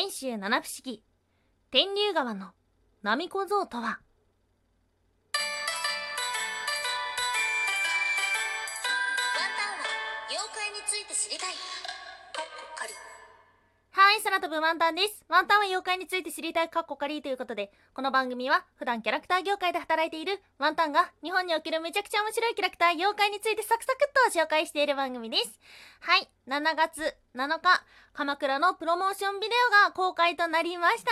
遠州七不思議。天竜川の波小僧とは空飛ぶワンタンです。ワンタンは妖怪について知りたいカッコカリーということで、この番組は普段キャラクター業界で働いているワンタンが日本におけるめちゃくちゃ面白いキャラクター妖怪についてサクサクっと紹介している番組です。はい、7月7日、鎌倉のプロモーションビデオが公開となりました。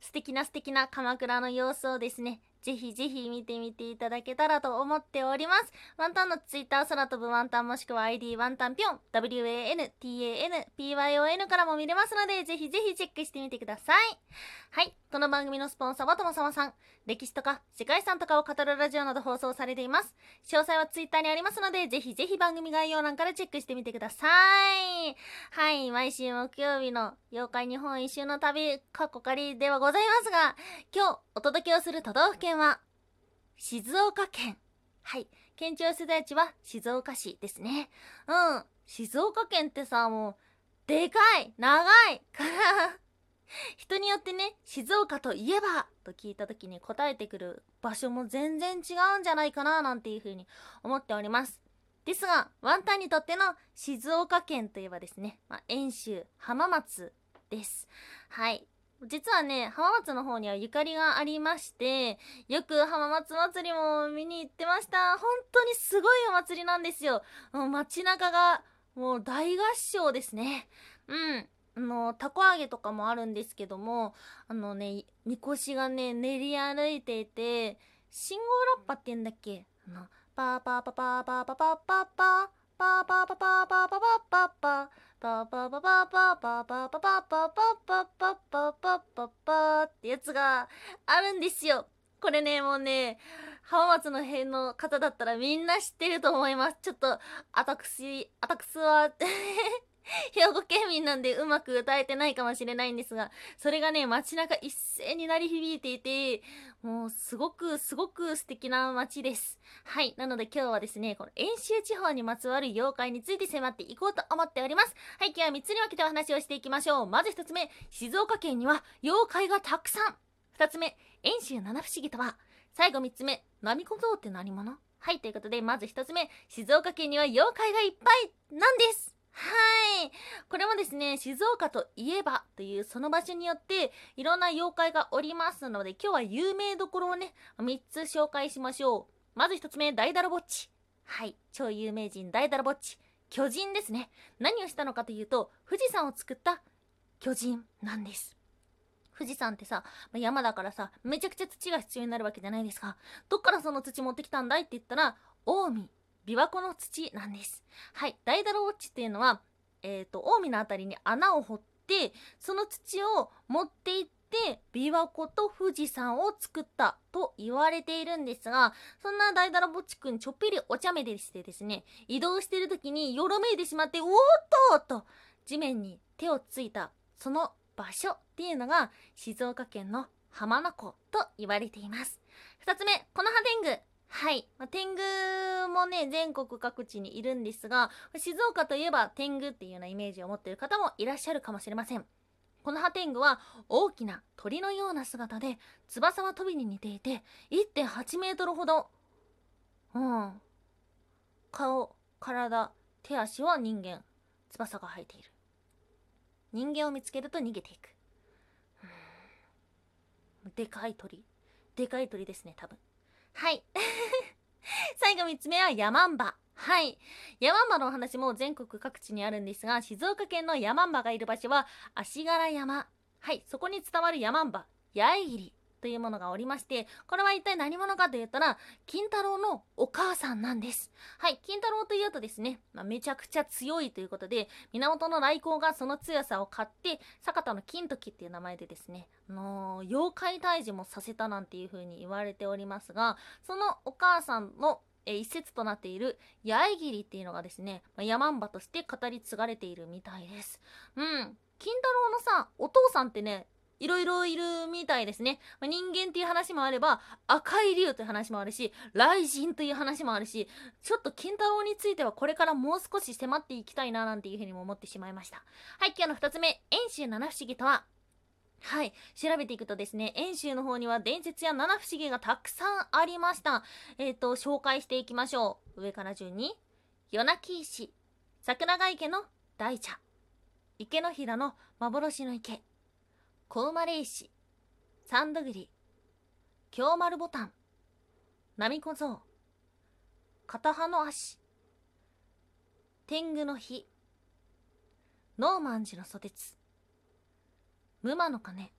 素敵な素敵な鎌倉の様子をですね、ぜひぜひ見てみていただけたらと思っております。ワンタンのツイッター空飛ぶワンタンもしくは ID ワンタンぴょん WANTANPYON からも見れますのでぜひぜひチェックしてみてください。はい。この番組のスポンサーはともさまさん。歴史とか世界遺産とかを語るラジオなど放送されています。詳細はツイッターにありますのでぜひぜひ番組概要欄からチェックしてみてください。はい。毎週木曜日の妖怪日本一周の旅、かっこかりではございますが、今日お届けをする都道府県は静岡県。はい。県庁所在地は静岡市ですね。うん。静岡県ってさ、もう、でかい長いから、人によってね、静岡といえばと聞いた時に答えてくる場所も全然違うんじゃないかななんていう風に思っております。ですが、ワンタンにとっての静岡県といえばですね、まあ、遠州浜松です。はい。実はね、浜松の方にはゆかりがありまして、よく浜松祭りも見に行ってました。本当にすごいお祭りなんですよ。もう街中がもう大合唱ですね。うん。あの、たこ揚げとかもあるんですけども、あのね、みこしがね、練り歩いていて、信号ラッパって言うんだっけ？あの、パーパーパーパーパーパパーパーパーパーパーパパーパーパーパーパーパーパーパパパパパパパパパパパパパパパパパってやつがあるんですよ。これね、もうね、浜松の辺の方だったらみんな知ってると思います。ちょっと、あたくし、あたくすは、兵庫県民なんでうまく歌えてないかもしれないんですが、それがね、街中一斉に鳴り響いていて、もうすごくすごく素敵な街です。はい。なので今日はですね、この遠州地方にまつわる妖怪について迫っていこうと思っております。はい。今日は3つに分けてお話をしていきましょう。まず1つ目、静岡県には妖怪がたくさん。2つ目、遠州七不思議とは最後3つ目、波小僧って何者？はい。ということで、まず1つ目、静岡県には妖怪がいっぱいなんですはい。これもですね、静岡といえばというその場所によっていろんな妖怪がおりますので、今日は有名どころをね、3つ紹介しましょう。まず1つ目、大だらぼっち。はい。超有名人、大だらぼっち。巨人ですね。何をしたのかというと、富士山を作った巨人なんです。富士山ってさ、山だからさ、めちゃくちゃ土が必要になるわけじゃないですか。どっからその土持ってきたんだいって言ったら、近江、琵琶湖の土なんです。はい。大だらぼっちっていうのは、えっ、と、近江のあたりに穴を掘って、その土を持って行って、琵琶湖と富士山を作ったと言われているんですが、そんな大だらぼっちくんちょっぴりお茶目でしてですね、移動してる時によろめいてしまって、おっとと、地面に手をついた、その場所っていうのが、静岡県の浜名湖と言われています。二つ目、この葉天狗。はい。まあ、天狗もね、全国各地にいるんですが、静岡といえば天狗っていうようなイメージを持っている方もいらっしゃるかもしれません。この葉天狗は大きな鳥のような姿で、翼は飛びに似ていて、1.8メートルほど。うん。顔、体、手足は人間。翼が生えている。人間を見つけると逃げていく。でかい鳥。でかい鳥ですね、多分。はい。最後3つ目はヤマンバ。はい。ヤマンバのお話も全国各地にあるんですが、静岡県のヤマンバがいる場所は足柄山。はい。そこに伝わるヤマンバ、八重桐というものがおりまして、これは一体何者かと言ったら、金太郎のお母さんなんです。はい。金太郎というとですね、まあ、めちゃくちゃ強いということで、源頼光がその強さを買って、坂田の金時っていう名前でですね、あのー妖怪退治もさせたなんていう風に言われておりますが、そのお母さんのえ一節となっている八重桐っていうのがですね、まあ、ヤマンバとして語り継がれているみたいです。うん。金太郎のさ、お父さんってね、いろいろいるみたいですね。まあ、人間っていう話もあれば、赤い竜という話もあるし、雷神という話もあるし、ちょっと金太郎についてはこれからもう少し迫っていきたいななんていうふうにも思ってしまいました。はい、今日の二つ目、遠州七不思議とは、はい調べていくとですね遠州の方には伝説や七不思議がたくさんありました。えっ、と紹介していきましょう。上から順に。夜泣き石桜ヶ池の大茶池の平の幻の池。小生まれ石三度栗京丸ボタン波小僧片葉の足天狗の火ノーマン寺の蘇鉄無魔の鐘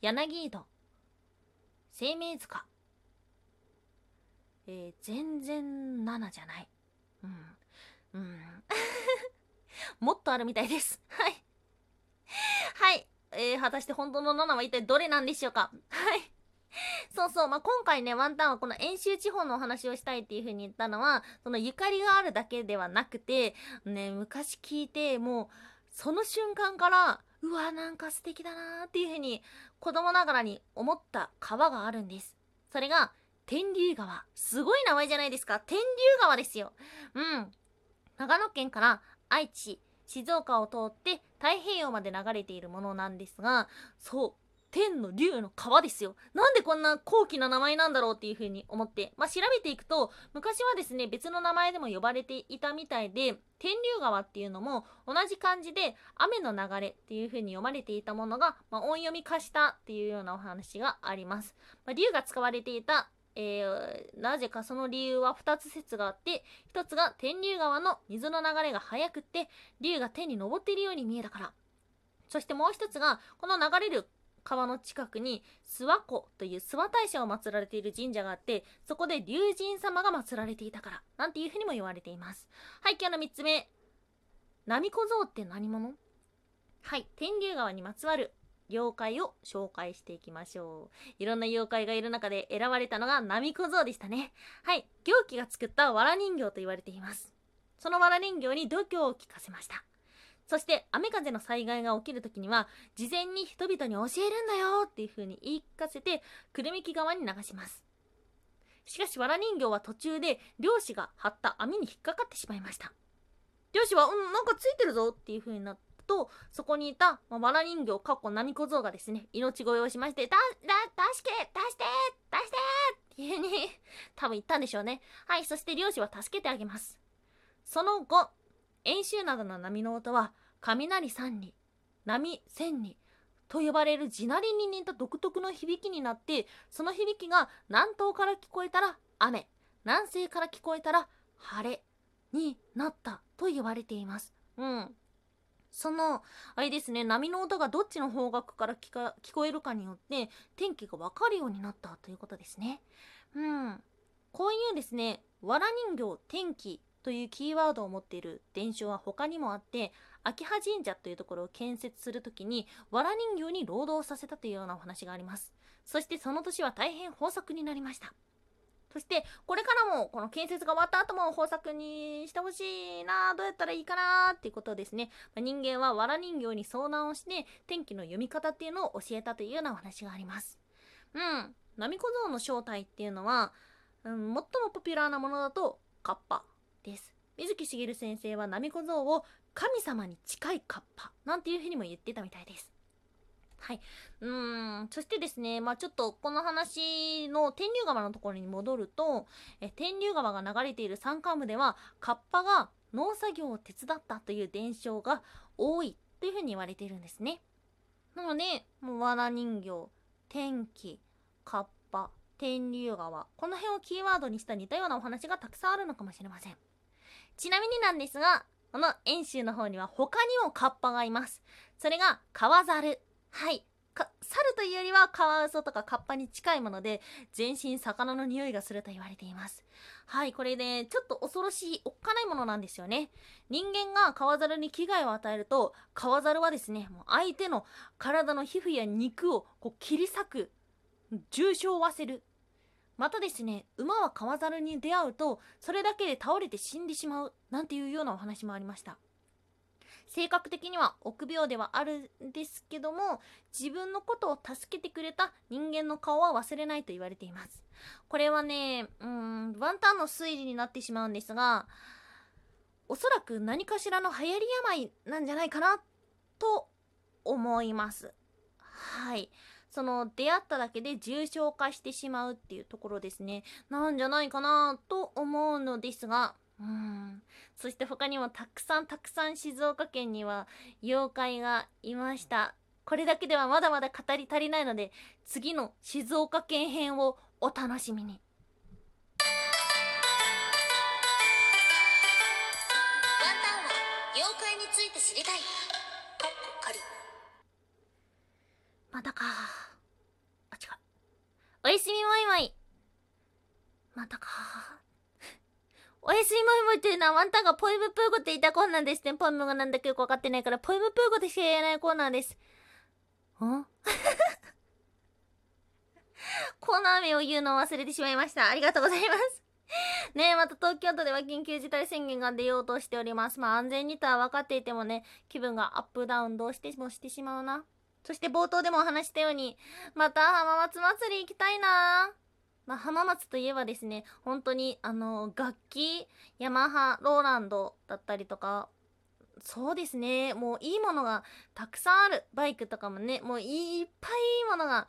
柳井戸生命塚。えー、全然7じゃない。うん。うん もっとあるみたいです。はい。はい。えー、果たして本当の7は一体どれなんでしょうか？はいそうそう、まあ、今回ね、ワンタンはこの遠州地方のお話をしたいっていう風に言ったのは、そのゆかりがあるだけではなくて、ね、昔聞いて、もう、その瞬間から、うわ、なんか素敵だなーっていう風に、子供ながらに思った川があるんです。それが、天竜川。すごい名前じゃないですか。天竜川ですよ。うん。長野県から愛知、静岡を通って太平洋まで流れているものなんですが、そう、天の竜の川ですよ。なんでこんな高貴な名前なんだろうっていう風に思って、まあ、調べていくと、昔はですね、別の名前でも呼ばれていたみたいで、天竜川っていうのも同じ漢字で雨の流れっていう風に読まれていたものが、まあ、音読み化したっていうようなお話があります。まあ、竜が使われていたえー、なぜかその理由は2つ説があって1つが天竜川の水の流れが速くって竜が天に昇っているように見えたから。そしてもう1つがこの流れる川の近くに諏訪湖という諏訪大社を祀られている神社があってそこで龍神様が祀られていたからなんていうふうにも言われています。はい今日の3つ目。波小僧って何者？はい天竜川にまつわる妖怪を紹介していきましょう。いろんな妖怪がいる中で選ばれたのが波小僧でしたね。はい。行基が作った藁人形と言われています。その藁人形に度胸を聞かせました。そして雨風の災害が起きる時には事前に人々に教えるんだよ！っていう風に言い聞かせてくるみ木川に流します。しかし藁人形は途中で漁師が張った網に引っかかってしまいました。漁師は「うんなんかついてるぞ」っていう風になったとそこにいた、まあ、藁人形かっこ波小僧がですね命乞いをしまして「だだ助け出して出して!」っていう風に 多分言ったんでしょうねはいそして漁師は助けてあげますその後演習などの波の音は雷三里波千里と呼ばれる地鳴りに似た独特の響きになってその響きが南東から聞こえたら雨南西から聞こえたら晴れになったと言われています。うんそのあれですね波の音がどっちの方角から聞か聞こえるかによって天気が分かるようになったということですね。うん、こういうですね藁人形天気というキーワードを持っている伝承は他にもあって秋葉神社というところを建設する時に藁人形に労働させたというようなお話があります。そしてその年は大変豊作になりました。そしてこれからもこの建設が終わった後も豊作にしてほしいなどうやったらいいかなっていうことですね、ま人間は藁人形に相談をして天気の読み方っていうのを教えたというようなお話があります。うん。波小僧の正体っていうのは、うん、最もポピュラーなものだとカッパです。水木しげる先生は波小僧を神様に近いカッパなんていうふうにも言ってたみたいです。はい。うん。そしてですね、まあちょっとこの話の天竜川のところに戻ると、え天竜川が流れている山間部では、カッパが農作業を手伝ったという伝承が多いというふうに言われているんですね。なので、もう藁人形、天気、カッパ、天竜川、この辺をキーワードにした似たようなお話がたくさんあるのかもしれません。ちなみになんですが、この遠州の方には他にもカッパがいます。それが川猿。はい。か猿というよりはカワウソとかカッパに近いもので全身魚の匂いがすると言われています。はいこれねちょっと恐ろしいおっかないものなんですよね。人間が川猿に危害を与えると川猿はですねもう相手の体の皮膚や肉をこう切り裂く重傷を負わせる。またですね馬は川猿に出会うとそれだけで倒れて死んでしまうなんていうようなお話もありました。性格的には臆病ではあるんですけども自分のことを助けてくれた人間の顔は忘れないと言われています。これはねうんワンタンの推理になってしまうんですがおそらく何かしらの流行り病なんじゃないかなと思います。はい。その出会っただけで重症化してしまうっていうところですね。なんじゃないかなと思うのですがうん。そして他にもたくさんたくさん静岡県には妖怪がいました。これだけではまだまだ語り足りないので次の静岡県編をお楽しみに。ワンタンは妖怪について知りたい。かっこ仮まだか。あ違う。おやすみもいもい。またか。おやすみもいもいというのはワンタンがポイムプーゴって言ったコーナーですね。ポイムがなんだかよくわかってないからポイムプーゴでしか言えないコーナーです。んコーナー名を言うのを忘れてしまいました。ありがとうございます。ねえまた東京都では緊急事態宣言が出ようとしております。まあ安全にとは分かっていてもね気分がアップダウンどうしてもしてしまうな。そして冒頭でもお話したように、また浜松祭り行きたいな。まあ、浜松といえばですね、本当に、あの、楽器、ヤマハ、ローランドだったりとか、そうですね、もういいものがたくさんある。バイクとかもね、もういっぱいいいものが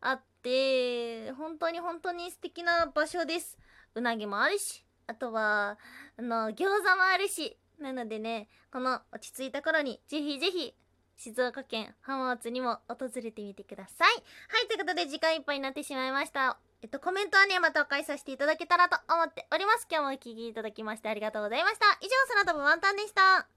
あって、本当に本当に素敵な場所です。うなぎもあるし、あとは、あの、餃子もあるし、なのでね、この落ち着いた頃に、ぜひぜひ、静岡県浜松にも訪れてみてください。はい、ということで時間いっぱいになってしまいました。えっと、コメントはね、またお返しさせていただけたらと思っております。今日もお聴きいただきましてありがとうございました。以上、空飛ぶワンタンでした。